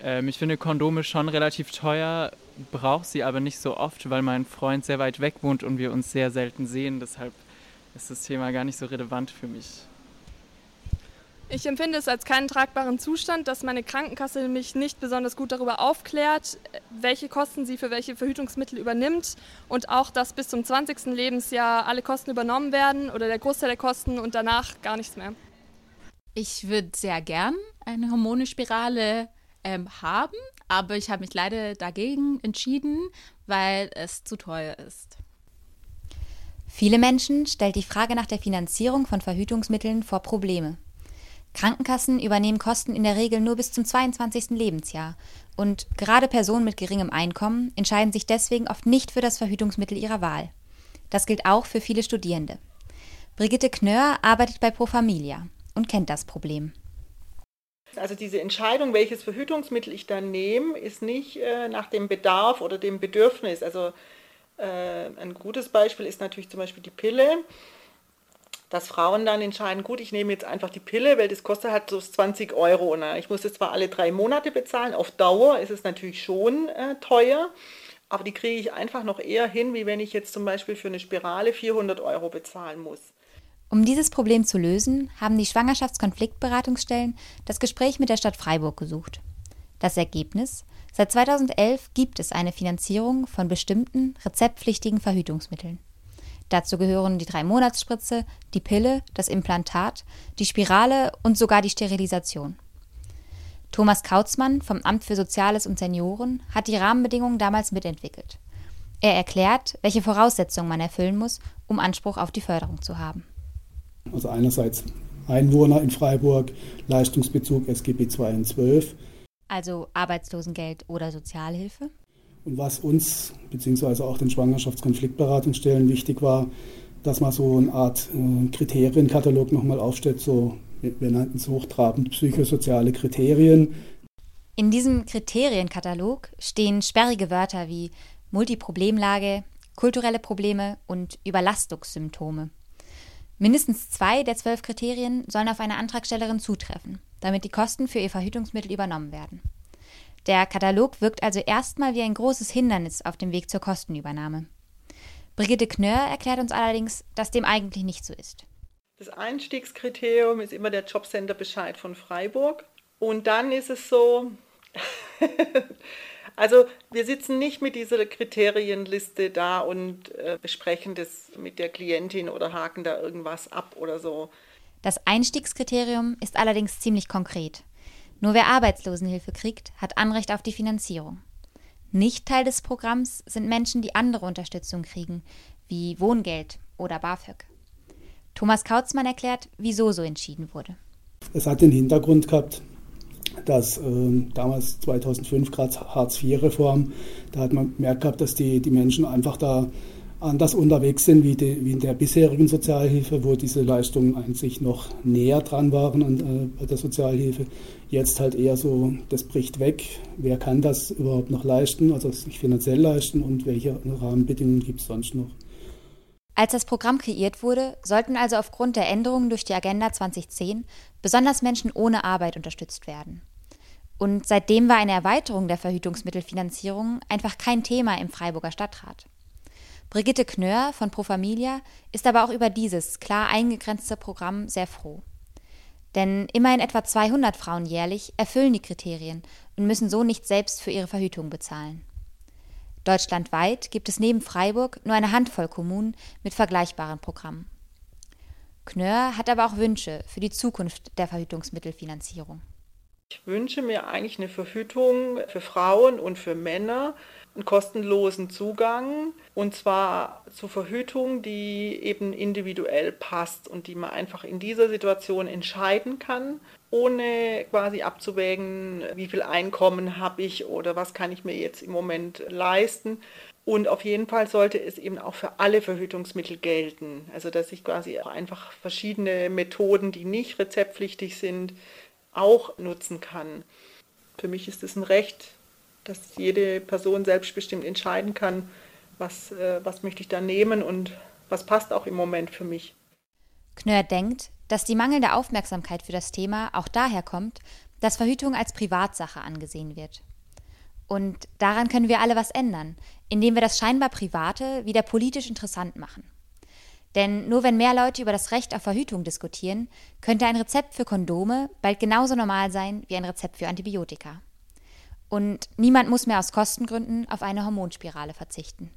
Ähm, ich finde Kondome schon relativ teuer, brauche sie aber nicht so oft, weil mein Freund sehr weit weg wohnt und wir uns sehr selten sehen. Deshalb ist das Thema gar nicht so relevant für mich. Ich empfinde es als keinen tragbaren Zustand, dass meine Krankenkasse mich nicht besonders gut darüber aufklärt, welche Kosten sie für welche Verhütungsmittel übernimmt und auch, dass bis zum 20. Lebensjahr alle Kosten übernommen werden oder der Großteil der Kosten und danach gar nichts mehr. Ich würde sehr gern eine Hormonespirale ähm, haben, aber ich habe mich leider dagegen entschieden, weil es zu teuer ist. Viele Menschen stellt die Frage nach der Finanzierung von Verhütungsmitteln vor Probleme. Krankenkassen übernehmen Kosten in der Regel nur bis zum 22. Lebensjahr und gerade Personen mit geringem Einkommen entscheiden sich deswegen oft nicht für das Verhütungsmittel ihrer Wahl. Das gilt auch für viele Studierende. Brigitte Knör arbeitet bei Pro Familia und kennt das Problem. Also diese Entscheidung, welches Verhütungsmittel ich dann nehme, ist nicht äh, nach dem Bedarf oder dem Bedürfnis. Also äh, ein gutes Beispiel ist natürlich zum Beispiel die Pille dass Frauen dann entscheiden, gut, ich nehme jetzt einfach die Pille, weil das kostet halt so 20 Euro. Ne? Ich muss das zwar alle drei Monate bezahlen, auf Dauer ist es natürlich schon äh, teuer, aber die kriege ich einfach noch eher hin, wie wenn ich jetzt zum Beispiel für eine Spirale 400 Euro bezahlen muss. Um dieses Problem zu lösen, haben die Schwangerschaftskonfliktberatungsstellen das Gespräch mit der Stadt Freiburg gesucht. Das Ergebnis? Seit 2011 gibt es eine Finanzierung von bestimmten rezeptpflichtigen Verhütungsmitteln. Dazu gehören die Drei-Monats-Spritze, die Pille, das Implantat, die Spirale und sogar die Sterilisation. Thomas Kautzmann vom Amt für Soziales und Senioren hat die Rahmenbedingungen damals mitentwickelt. Er erklärt, welche Voraussetzungen man erfüllen muss, um Anspruch auf die Förderung zu haben. Also einerseits Einwohner in Freiburg, Leistungsbezug SGB 2 und 12. Also Arbeitslosengeld oder Sozialhilfe. Und was uns bzw. auch den Schwangerschaftskonfliktberatungsstellen wichtig war, dass man so eine Art äh, Kriterienkatalog nochmal aufstellt, so wir nannten es hochtrabend psychosoziale Kriterien. In diesem Kriterienkatalog stehen sperrige Wörter wie Multiproblemlage, kulturelle Probleme und Überlastungssymptome. Mindestens zwei der zwölf Kriterien sollen auf eine Antragstellerin zutreffen, damit die Kosten für ihr Verhütungsmittel übernommen werden. Der Katalog wirkt also erstmal wie ein großes Hindernis auf dem Weg zur Kostenübernahme. Brigitte Knör erklärt uns allerdings, dass dem eigentlich nicht so ist. Das Einstiegskriterium ist immer der Jobcenter-Bescheid von Freiburg. Und dann ist es so, also wir sitzen nicht mit dieser Kriterienliste da und äh, besprechen das mit der Klientin oder haken da irgendwas ab oder so. Das Einstiegskriterium ist allerdings ziemlich konkret. Nur wer Arbeitslosenhilfe kriegt, hat Anrecht auf die Finanzierung. Nicht Teil des Programms sind Menschen, die andere Unterstützung kriegen, wie Wohngeld oder BAföG. Thomas Kautzmann erklärt, wieso so entschieden wurde. Es hat den Hintergrund gehabt, dass äh, damals 2005 gerade Hartz-IV-Reform, da hat man gemerkt gehabt, dass die, die Menschen einfach da anders unterwegs sind wie, die, wie in der bisherigen Sozialhilfe, wo diese Leistungen eigentlich noch näher dran waren an äh, der Sozialhilfe. Jetzt halt eher so, das bricht weg. Wer kann das überhaupt noch leisten, also sich finanziell leisten und welche Rahmenbedingungen gibt es sonst noch? Als das Programm kreiert wurde, sollten also aufgrund der Änderungen durch die Agenda 2010 besonders Menschen ohne Arbeit unterstützt werden. Und seitdem war eine Erweiterung der Verhütungsmittelfinanzierung einfach kein Thema im Freiburger Stadtrat. Brigitte Knör von Pro Familia ist aber auch über dieses klar eingegrenzte Programm sehr froh. Denn immerhin etwa 200 Frauen jährlich erfüllen die Kriterien und müssen so nicht selbst für ihre Verhütung bezahlen. Deutschlandweit gibt es neben Freiburg nur eine Handvoll Kommunen mit vergleichbaren Programmen. Knör hat aber auch Wünsche für die Zukunft der Verhütungsmittelfinanzierung. Ich wünsche mir eigentlich eine Verhütung für Frauen und für Männer, einen kostenlosen Zugang und zwar zur Verhütung, die eben individuell passt und die man einfach in dieser Situation entscheiden kann, ohne quasi abzuwägen, wie viel Einkommen habe ich oder was kann ich mir jetzt im Moment leisten. Und auf jeden Fall sollte es eben auch für alle Verhütungsmittel gelten. Also dass ich quasi auch einfach verschiedene Methoden, die nicht rezeptpflichtig sind, auch nutzen kann. Für mich ist es ein Recht, dass jede Person selbstbestimmt entscheiden kann, was, äh, was möchte ich da nehmen und was passt auch im Moment für mich. Knör denkt, dass die mangelnde Aufmerksamkeit für das Thema auch daher kommt, dass Verhütung als Privatsache angesehen wird. Und daran können wir alle was ändern, indem wir das scheinbar Private wieder politisch interessant machen. Denn nur wenn mehr Leute über das Recht auf Verhütung diskutieren, könnte ein Rezept für Kondome bald genauso normal sein wie ein Rezept für Antibiotika. Und niemand muss mehr aus Kostengründen auf eine Hormonspirale verzichten.